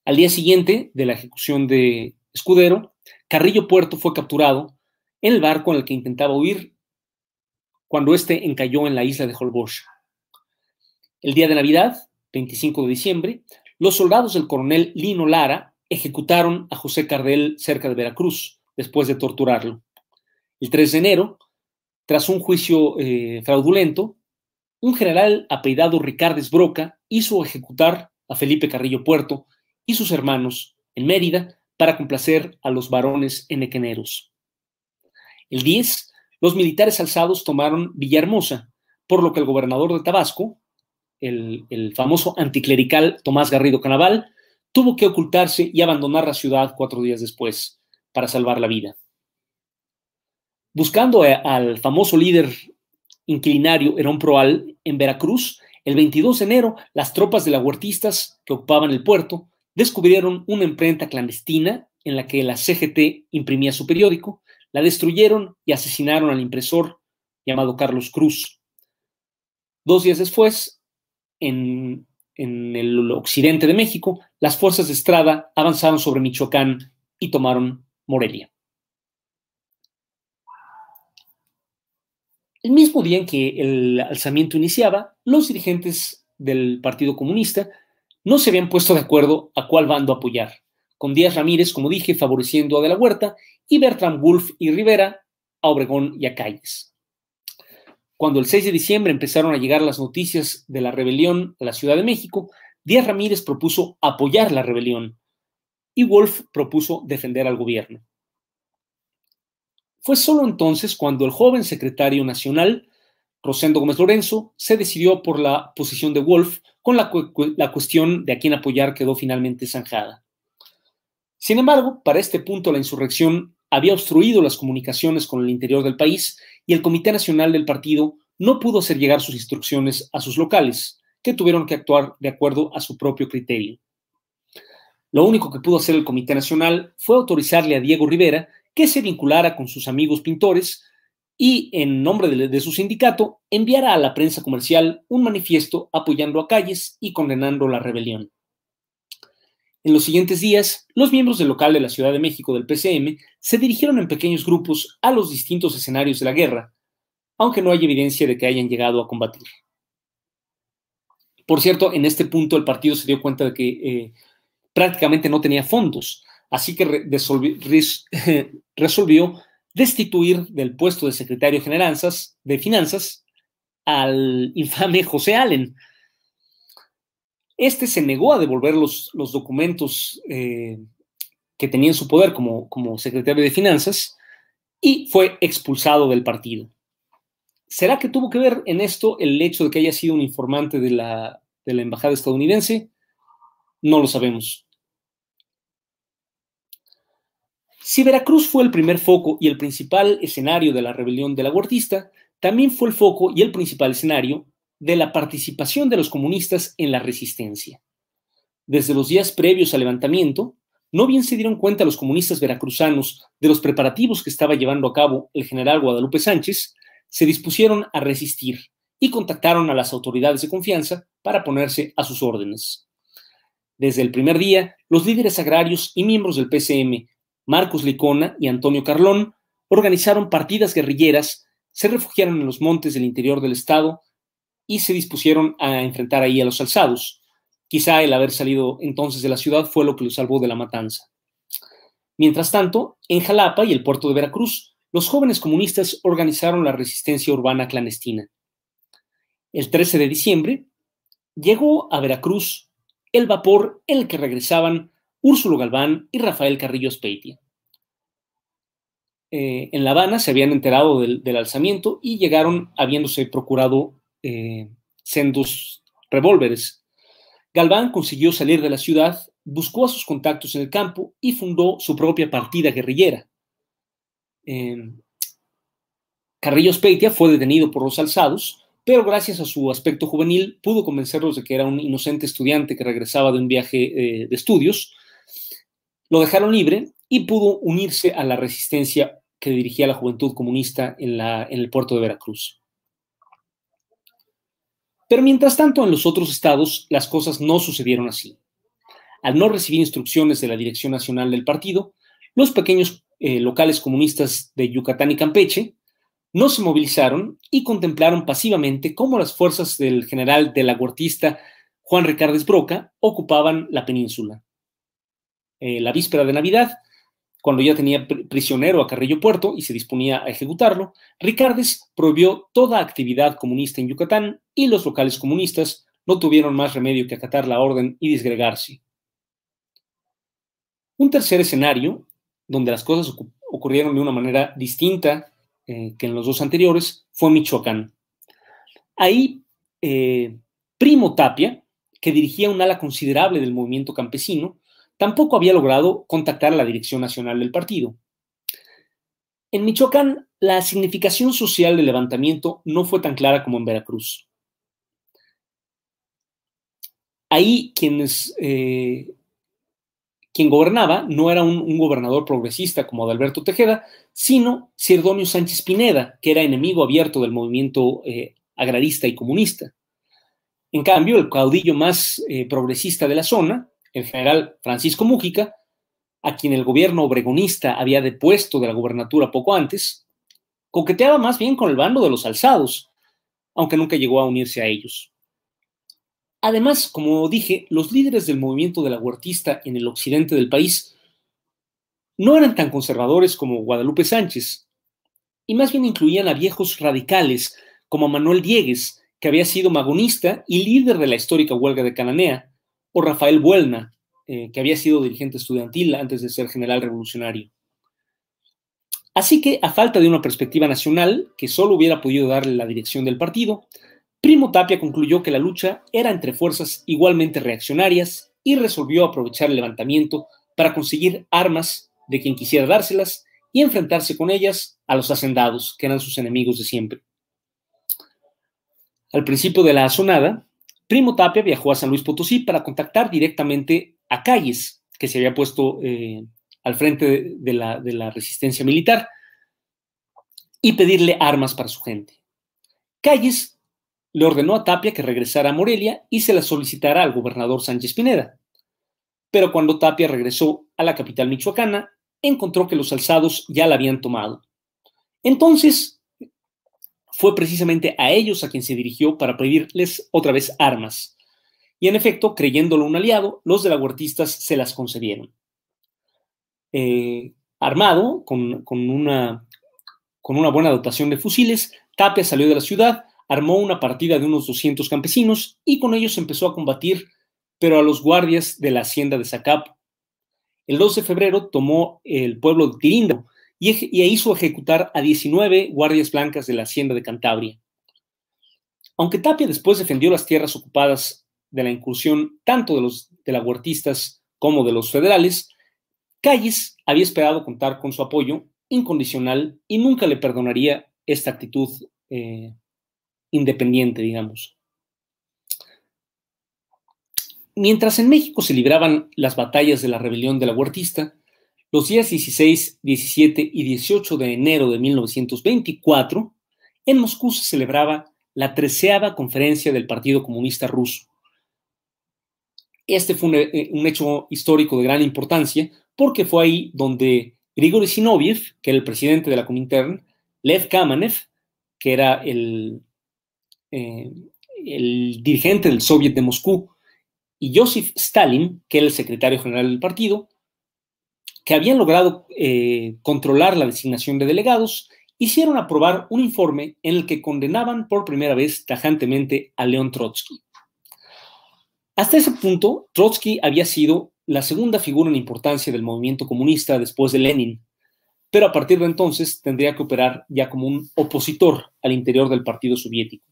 Al día siguiente de la ejecución de Escudero, Carrillo Puerto fue capturado en el barco en el que intentaba huir cuando éste encalló en la isla de Holbox. El día de Navidad, 25 de diciembre, los soldados del coronel Lino Lara ejecutaron a José Cardel cerca de Veracruz, después de torturarlo. El 3 de enero, tras un juicio eh, fraudulento, un general apellidado Ricardes Broca hizo ejecutar a Felipe Carrillo Puerto y sus hermanos en Mérida para complacer a los varones enequeneros. El 10, los militares alzados tomaron Villahermosa, por lo que el gobernador de Tabasco, el, famoso anticlerical Tomás Garrido Canaval, tuvo que ocultarse y abandonar la ciudad cuatro días después para salvar la vida. Buscando al famoso líder inclinario Herón Proal en Veracruz, el 22 de enero, las tropas de la huertistas que ocupaban el puerto descubrieron una imprenta clandestina en la que la CGT imprimía su periódico, la destruyeron y asesinaron al impresor llamado Carlos Cruz. Dos días después, en, el occidente de México, las fuerzas de Estrada avanzaron sobre Michoacán y tomaron Morelia. El mismo día en que el alzamiento iniciaba, los dirigentes del Partido Comunista no se habían puesto de acuerdo a cuál bando apoyar, con Díaz Ramírez, como dije, favoreciendo a De la Huerta y Bertram Wolf y Rivera a Obregón y a Calles. Cuando el 6 de diciembre empezaron a llegar las noticias de la rebelión a la Ciudad de México, Díaz Ramírez propuso apoyar la rebelión y Wolf propuso defender al gobierno. Fue solo entonces cuando el joven secretario nacional, Rosendo Gómez Lorenzo, se decidió por la posición de Wolf con la, la cuestión de a quién apoyar quedó finalmente zanjada. Sin embargo, para este punto la insurrección había obstruido las comunicaciones con el interior del país y el Comité Nacional del Partido no pudo hacer llegar sus instrucciones a sus locales, que tuvieron que actuar de acuerdo a su propio criterio. Lo único que pudo hacer el Comité Nacional fue autorizarle a Diego Rivera que se vinculara con sus amigos pintores y, en nombre de, su sindicato, enviara a la prensa comercial un manifiesto apoyando a Calles y condenando la rebelión. En los siguientes días, los miembros del local de la Ciudad de México del PCM se dirigieron en pequeños grupos a los distintos escenarios de la guerra, aunque no hay evidencia de que hayan llegado a combatir. Por cierto, en este punto el partido se dio cuenta de que eh, prácticamente no tenía fondos, así que re resolvió destituir del puesto de secretario de Finanzas al infame José Allen, este se negó a devolver los, documentos eh, que tenía en su poder como, secretario de Finanzas y fue expulsado del partido. ¿Será que tuvo que ver en esto el hecho de que haya sido un informante de la, embajada estadounidense? No lo sabemos. Si Veracruz fue el primer foco y el principal escenario de la rebelión de la también fue el foco y el principal escenario de la participación de los comunistas en la resistencia. Desde los días previos al levantamiento, no bien se dieron cuenta los comunistas veracruzanos de los preparativos que estaba llevando a cabo el general Guadalupe Sánchez, se dispusieron a resistir y contactaron a las autoridades de confianza para ponerse a sus órdenes. Desde el primer día, los líderes agrarios y miembros del PCM, Marcos Licona y Antonio Carlón, organizaron partidas guerrilleras, se refugiaron en los montes del interior del estado y se dispusieron a enfrentar ahí a los alzados. Quizá el haber salido entonces de la ciudad fue lo que los salvó de la matanza. Mientras tanto, en Jalapa y el puerto de Veracruz, los jóvenes comunistas organizaron la resistencia urbana clandestina. El 13 de diciembre llegó a Veracruz el vapor en el que regresaban Úrsulo Galván y Rafael Carrillo Speitia. Eh, en La Habana se habían enterado del, del, alzamiento y llegaron habiéndose procurado eh, sendos revólveres. Galván consiguió salir de la ciudad, buscó a sus contactos en el campo y fundó su propia partida guerrillera. Eh, Carrillo Speitia fue detenido por los alzados, pero gracias a su aspecto juvenil pudo convencerlos de que era un inocente estudiante que regresaba de un viaje eh, de estudios. Lo dejaron libre y pudo unirse a la resistencia que dirigía la juventud comunista en el puerto de Veracruz. Pero mientras tanto, en los otros estados, las cosas no sucedieron así. Al no recibir instrucciones de la Dirección Nacional del partido, los pequeños eh, locales comunistas de Yucatán y Campeche no se movilizaron y contemplaron pasivamente cómo las fuerzas del general de la Juan Ricardes Broca ocupaban la península. Eh, la víspera de Navidad, cuando ya tenía prisionero a Carrillo Puerto y se disponía a ejecutarlo, Ricardes prohibió toda actividad comunista en Yucatán y los locales comunistas no tuvieron más remedio que acatar la orden y disgregarse. Un tercer escenario, donde las cosas ocurrieron de una manera distinta eh, que en los dos anteriores, fue Michoacán. Ahí, eh, Primo Tapia, que dirigía un ala considerable del movimiento campesino, tampoco había logrado contactar a la dirección nacional del partido. En Michoacán, la significación social del levantamiento no fue tan clara como en Veracruz. Ahí quienes, eh, quien gobernaba no era un, gobernador progresista como Adalberto Tejeda, sino Sirdonio Sánchez Pineda, que era enemigo abierto del movimiento eh, agrarista y comunista. En cambio, el caudillo más eh, progresista de la zona, el general Francisco Mújica, a quien el gobierno obregonista había depuesto de la gubernatura poco antes, coqueteaba más bien con el bando de los alzados, aunque nunca llegó a unirse a ellos. Además, como dije, los líderes del movimiento de la huertista en el occidente del país no eran tan conservadores como Guadalupe Sánchez, y más bien incluían a viejos radicales como Manuel Diegues, que había sido magonista y líder de la histórica huelga de Cananea, Rafael Buelna, eh, que había sido dirigente estudiantil antes de ser general revolucionario. Así que, a falta de una perspectiva nacional que solo hubiera podido darle la dirección del partido, Primo Tapia concluyó que la lucha era entre fuerzas igualmente reaccionarias y resolvió aprovechar el levantamiento para conseguir armas de quien quisiera dárselas y enfrentarse con ellas a los hacendados, que eran sus enemigos de siempre. Al principio de la asonada, Primo Tapia viajó a San Luis Potosí para contactar directamente a Calles, que se había puesto eh, al frente de la, de la resistencia militar, y pedirle armas para su gente. Calles le ordenó a Tapia que regresara a Morelia y se la solicitara al gobernador Sánchez Pineda. Pero cuando Tapia regresó a la capital michoacana, encontró que los alzados ya la habían tomado. Entonces, fue precisamente a ellos a quien se dirigió para pedirles otra vez armas. Y en efecto, creyéndolo un aliado, los de la se las concedieron. Eh, armado, con, una, con una buena dotación de fusiles, Tapia salió de la ciudad armó una partida de unos 200 campesinos y con ellos empezó a combatir, pero a los guardias de la hacienda de Zacap. El 2 de febrero tomó el pueblo de Tirinda y, hizo ejecutar a 19 guardias blancas de la hacienda de Cantabria. Aunque Tapia después defendió las tierras ocupadas de la incursión tanto de los de la huertistas como de los federales, Calles había esperado contar con su apoyo incondicional y nunca le perdonaría esta actitud eh, independiente, digamos. Mientras en México se libraban las batallas de la rebelión de la Huertista, los días 16, 17 y 18 de enero de 1924, en Moscú se celebraba la treceava conferencia del Partido Comunista Ruso. Este fue un, eh, un, hecho histórico de gran importancia porque fue ahí donde Grigori Zinoviev, que era el presidente de la Comintern, Lev Kamenev, que era el eh, el dirigente del Soviet de Moscú, y Joseph Stalin, que era el secretario general del partido, que habían logrado eh, controlar la designación de delegados, hicieron aprobar un informe en el que condenaban por primera vez tajantemente a León Trotsky. Hasta ese punto, Trotsky había sido la segunda figura en importancia del movimiento comunista después de Lenin, pero a partir de entonces tendría que operar ya como un opositor al interior del Partido Soviético.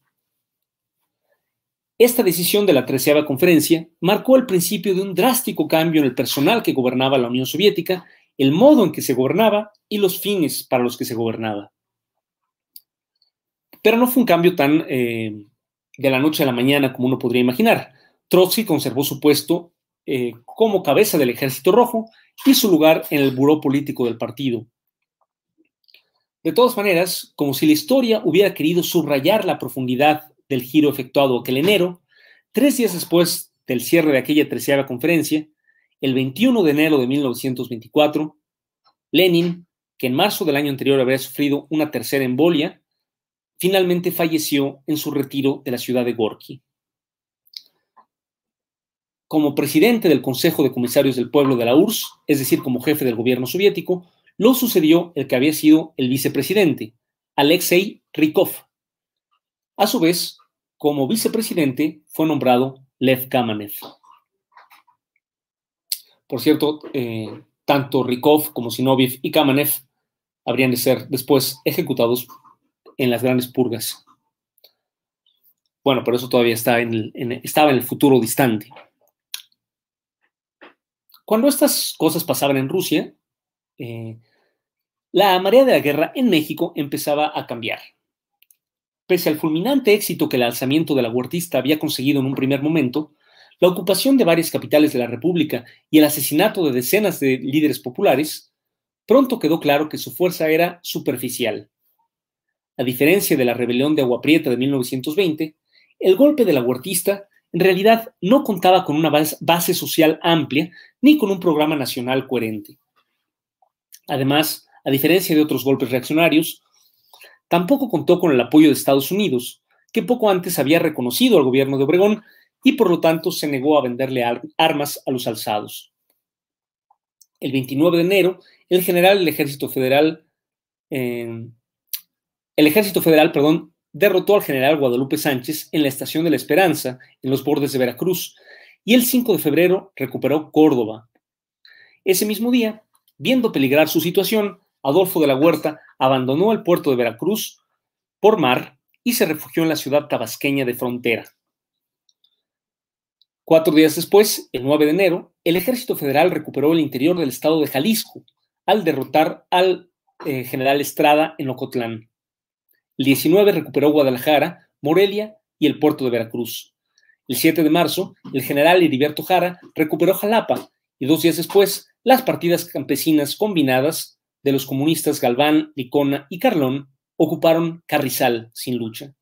Esta decisión de la treceava conferencia marcó el principio de un drástico cambio en el personal que gobernaba la Unión Soviética, el modo en que se gobernaba y los fines para los que se gobernaba. Pero no fue un cambio tan eh, de la noche a la mañana como uno podría imaginar. Trotsky conservó su puesto eh, como cabeza del Ejército Rojo y su lugar en el buró político del partido. De todas maneras, como si la historia hubiera querido subrayar la profundidad del giro efectuado aquel enero, tres días después del cierre de aquella treceava conferencia, el 21 de enero de 1924, Lenin, que en marzo del año anterior había sufrido una tercera embolia, finalmente falleció en su retiro de la ciudad de Gorky. Como presidente del Consejo de Comisarios del Pueblo de la URSS, es decir, como jefe del gobierno soviético, lo sucedió el que había sido el vicepresidente, Alexei Rykov, a su vez, como vicepresidente fue nombrado Lev Kamenev. Por cierto, eh, tanto Rykov como Sinoviev y Kamenev habrían de ser después ejecutados en las grandes purgas. Bueno, pero eso todavía está en estaba en el futuro distante. Cuando estas cosas pasaban en Rusia, eh, la marea de la guerra en México empezaba a cambiar. Pese al fulminante éxito que el alzamiento de la huertista había conseguido en un primer momento, la ocupación de varias capitales de la República y el asesinato de decenas de líderes populares, pronto quedó claro que su fuerza era superficial. A diferencia de la rebelión de Agua Prieta de 1920, el golpe de la en realidad no contaba con una base social amplia ni con un programa nacional coherente. Además, a diferencia de otros golpes reaccionarios, Tampoco contó con el apoyo de Estados Unidos, que poco antes había reconocido al gobierno de Obregón y por lo tanto se negó a venderle armas a los alzados. El 29 de enero, el general del Ejército Federal, el Ejército Federal, perdón, derrotó al general Guadalupe Sánchez en la estación de la Esperanza, en los bordes de Veracruz, y el 5 de febrero recuperó Córdoba. Ese mismo día, viendo peligrar su situación, Adolfo de la Huerta abandonó el puerto de Veracruz por mar y se refugió en la ciudad tabasqueña de frontera. Cuatro días después, el 9 de enero, el ejército federal recuperó el interior del estado de Jalisco al derrotar al eh, general Estrada en Ocotlán. El 19 recuperó Guadalajara, Morelia y el puerto de Veracruz. El 7 de marzo, el general Heriberto Jara recuperó Jalapa y dos días después, las partidas campesinas combinadas de los comunistas Galván, Licona y Carlón ocuparon Carrizal sin lucha.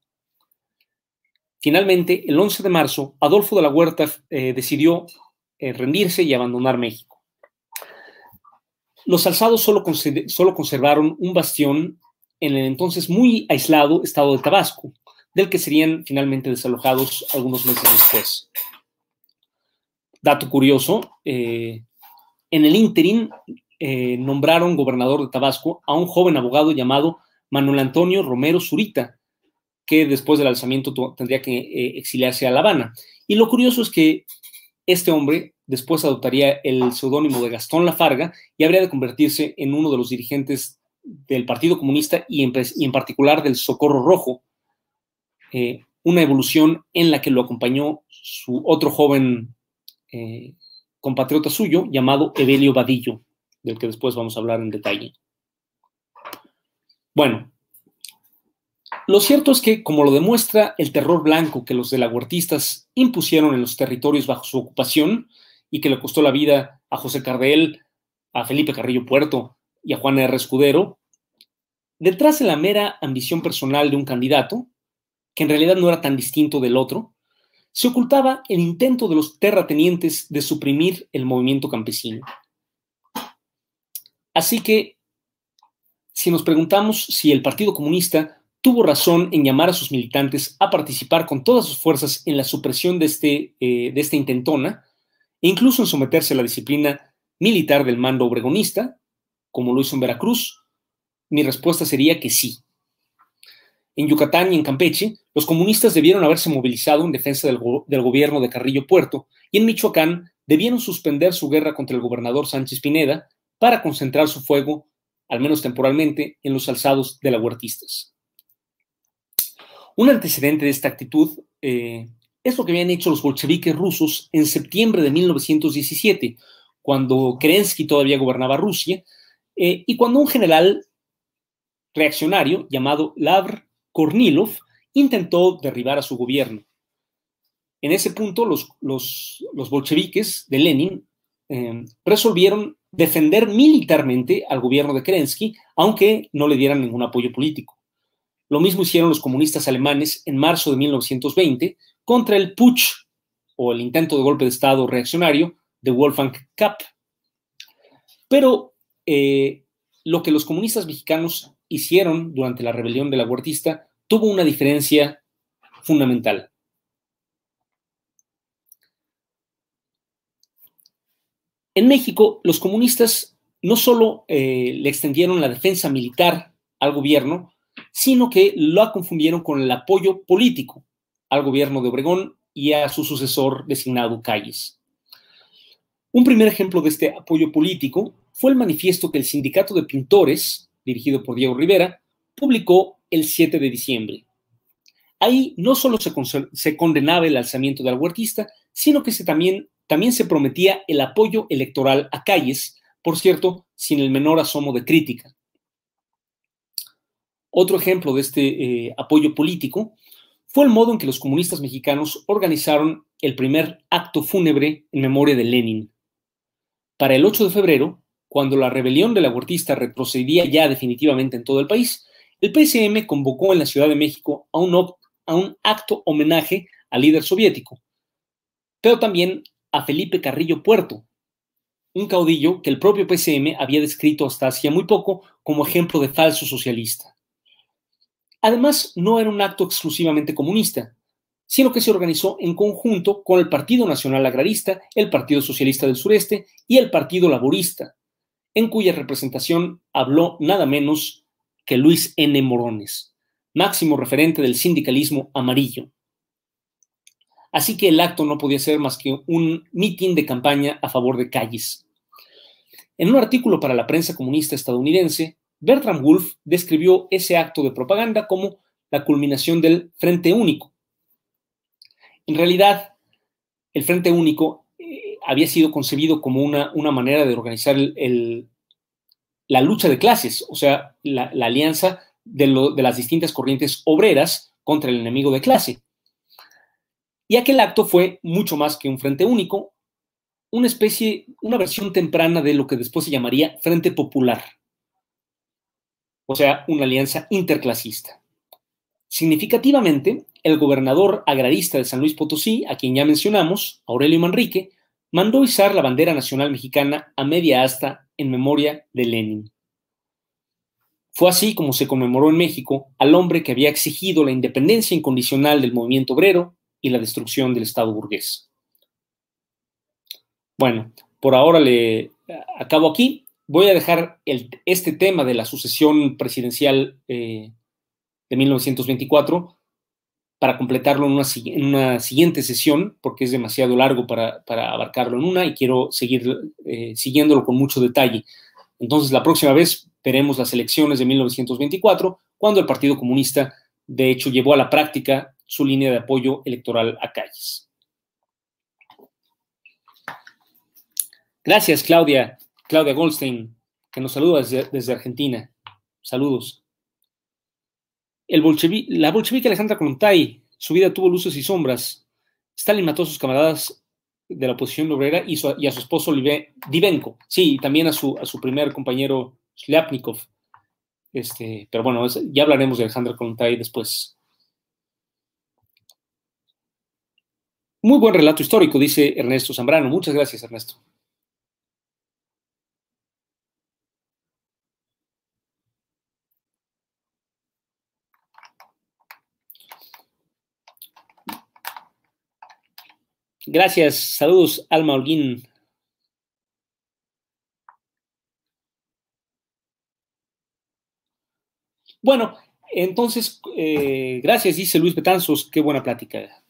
Finalmente, el 11 de marzo, Adolfo de la Huerta eh, decidió eh, rendirse y abandonar México. Los alzados solo, conservaron un bastión en el entonces muy aislado estado de Tabasco, del que serían finalmente desalojados algunos meses después. Dato curioso, eh, en el interín eh, nombraron gobernador de Tabasco a un joven abogado llamado Manuel Antonio Romero Zurita, que después del alzamiento tendría que eh, exiliarse a La Habana. Y lo curioso es que este hombre después adoptaría el seudónimo de Gastón Lafarga y habría de convertirse en uno de los dirigentes del Partido Comunista y en, particular del Socorro Rojo, eh, una evolución en la que lo acompañó su otro joven compatriota suyo llamado Evelio Vadillo, del que después vamos a hablar en detalle. Bueno, lo cierto es que, como lo demuestra el terror blanco que los delaguartistas impusieron en los territorios bajo su ocupación y que le costó la vida a José Cardel, a Felipe Carrillo Puerto, y a Juan R. Escudero, detrás de la mera ambición personal de un candidato, que en realidad no era tan distinto del otro, se ocultaba el intento de los terratenientes de suprimir el movimiento campesino. Así que, si nos preguntamos si el Partido Comunista tuvo razón en llamar a sus militantes a participar con todas sus fuerzas en la supresión de, este, eh, esta intentona, e incluso en someterse a la disciplina militar del mando obregonista, como lo hizo en Veracruz? Mi respuesta sería que sí. En Yucatán y en Campeche, los comunistas debieron haberse movilizado en defensa del, gobierno de Carrillo Puerto y en Michoacán debieron suspender su guerra contra el gobernador Sánchez Pineda para concentrar su fuego, al menos temporalmente, en los alzados de la. Un antecedente de esta actitud eh, es lo que habían hecho los bolcheviques rusos en septiembre de 1917, cuando Kerensky todavía gobernaba Rusia eh, y cuando un general reaccionario llamado Lavr Kornilov intentó derribar a su gobierno. En ese punto, los, bolcheviques de Lenin eh, resolvieron defender militarmente al gobierno de Kerensky, aunque no le dieran ningún apoyo político. Lo mismo hicieron los comunistas alemanes en marzo de 1920 contra el putsch o el intento de golpe de Estado reaccionario de Wolfgang Kapp. Pero eh, lo que los comunistas mexicanos hicieron durante la rebelión de la Huertista tuvo una diferencia fundamental. En México, los comunistas no solo eh, le extendieron la defensa militar al gobierno, sino que lo confundieron con el apoyo político al gobierno de Obregón y a su sucesor designado Calles. Un primer ejemplo de este apoyo político fue el manifiesto que el Sindicato de Pintores, dirigido por Diego Rivera, publicó el 7 de diciembre. Ahí no solo se, condenaba el alzamiento del huertista, sino que se también, también se prometía el apoyo electoral a Calles, por cierto, sin el menor asomo de crítica. Otro ejemplo de este eh, apoyo político fue el modo en que los comunistas mexicanos organizaron el primer acto fúnebre en memoria de Lenin. Para el 8 de febrero, cuando la rebelión de la huertista retrocedía ya definitivamente en todo el país, el PSM convocó en la Ciudad de México a un, a un acto homenaje al líder soviético, pero también a Felipe Carrillo Puerto, un caudillo que el propio PSM había descrito hasta hacía muy poco como ejemplo de falso socialista. Además, no era un acto exclusivamente comunista, sino que se organizó en conjunto con el Partido Nacional Agrarista, el Partido Socialista del Sureste y el Partido Laborista, en cuya representación habló nada menos que Luis N. Morones, máximo referente del sindicalismo amarillo. Así que el acto no podía ser más que un mitin de campaña a favor de Calles. En un artículo para la prensa comunista estadounidense, Bertram Wolf describió ese acto de propaganda como la culminación del Frente Único. En realidad, el Frente Único eh, había sido concebido como una, una manera de organizar la lucha de clases, o sea, la, alianza de las distintas corrientes obreras contra el enemigo de clase. Y aquel acto fue mucho más que un Frente Único, una especie, una versión temprana de lo que después se llamaría Frente Popular o sea, una alianza interclasista. Significativamente, el gobernador agrarista de San Luis Potosí, a quien ya mencionamos, Aurelio Manrique, mandó izar la bandera nacional mexicana a media asta en memoria de Lenin. Fue así como se conmemoró en México al hombre que había exigido la independencia incondicional del movimiento obrero y la destrucción del Estado burgués. Bueno, por ahora le acabo aquí voy a dejar este tema de la sucesión presidencial eh, de 1924 para completarlo en una, siguiente sesión, porque es demasiado largo para, abarcarlo en una y quiero seguir eh, siguiéndolo con mucho detalle. Entonces, la próxima vez veremos las elecciones de 1924, cuando el Partido Comunista, de hecho, llevó a la práctica su línea de apoyo electoral a Calles. Gracias, Claudia. Claudia Goldstein, que nos saluda desde, Argentina. Saludos. La bolchevique Alejandra Kontay, su vida tuvo luces y sombras. Stalin mató a sus camaradas de la oposición obrera y, a su esposo Divenko. Sí, y también a su, a su primer compañero Shliapnikov. Este, pero bueno, ya hablaremos de Alejandra Kontay después. Muy buen relato histórico, dice Ernesto Zambrano. Muchas gracias, Ernesto. Gracias, saludos, Alma Holguín. Bueno, entonces, eh, gracias, dice Luis Betanzos, qué buena plática.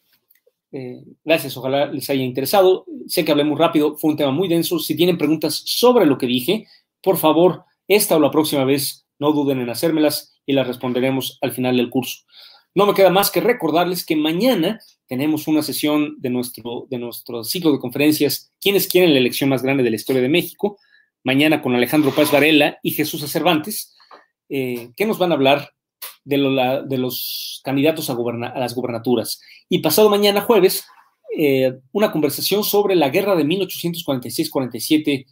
Eh, gracias, ojalá les haya interesado. Sé que hablé muy rápido, fue un tema muy denso. Si tienen preguntas sobre lo que dije, por favor, esta o la próxima vez, no duden en hacérmelas y las responderemos al final del curso. No me queda más que recordarles que mañana tenemos una sesión de nuestro, de nuestro ciclo de conferencias, quienes quieren la elección más grande de la historia de México? Mañana con Alejandro Paz Varela y Jesús Cervantes, eh, que nos van a hablar de, los candidatos a, las gubernaturas. Y pasado mañana, jueves, eh, una conversación sobre la guerra de 1846-47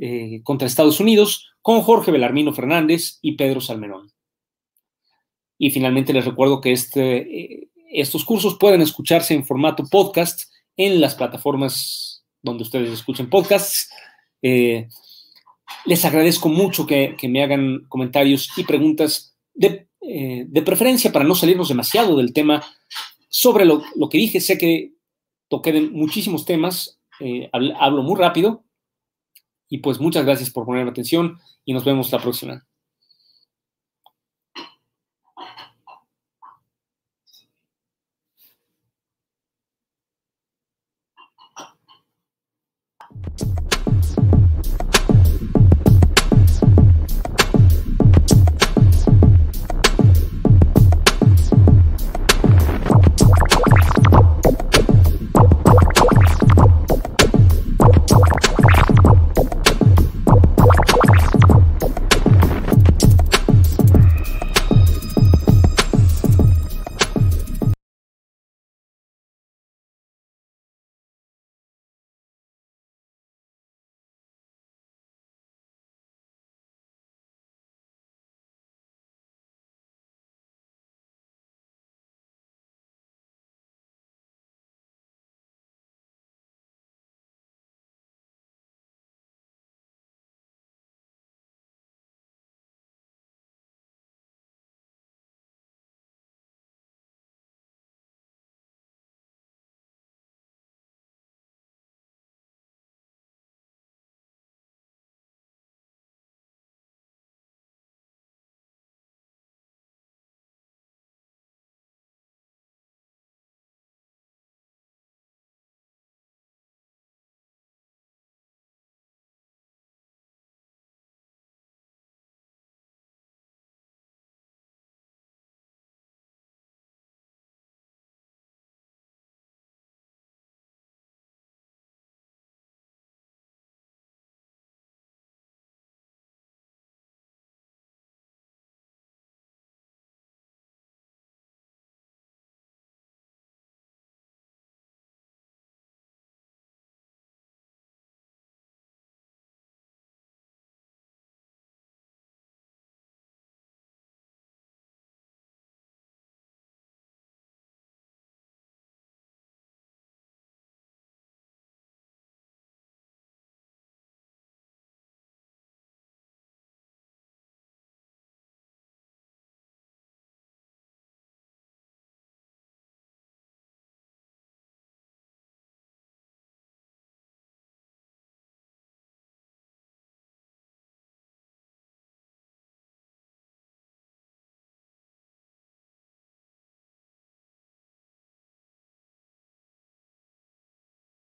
eh, contra Estados Unidos con Jorge Belarmino Fernández y Pedro Salmerón. Y finalmente les recuerdo que este, estos cursos pueden escucharse en formato podcast en las plataformas donde ustedes escuchen podcasts. Eh, les agradezco mucho que, me hagan comentarios y preguntas de, eh, de preferencia para no salirnos demasiado del tema, sobre lo, que dije, sé que toqué de muchísimos temas, eh, hablo muy rápido, y pues muchas gracias por poner atención y nos vemos la próxima.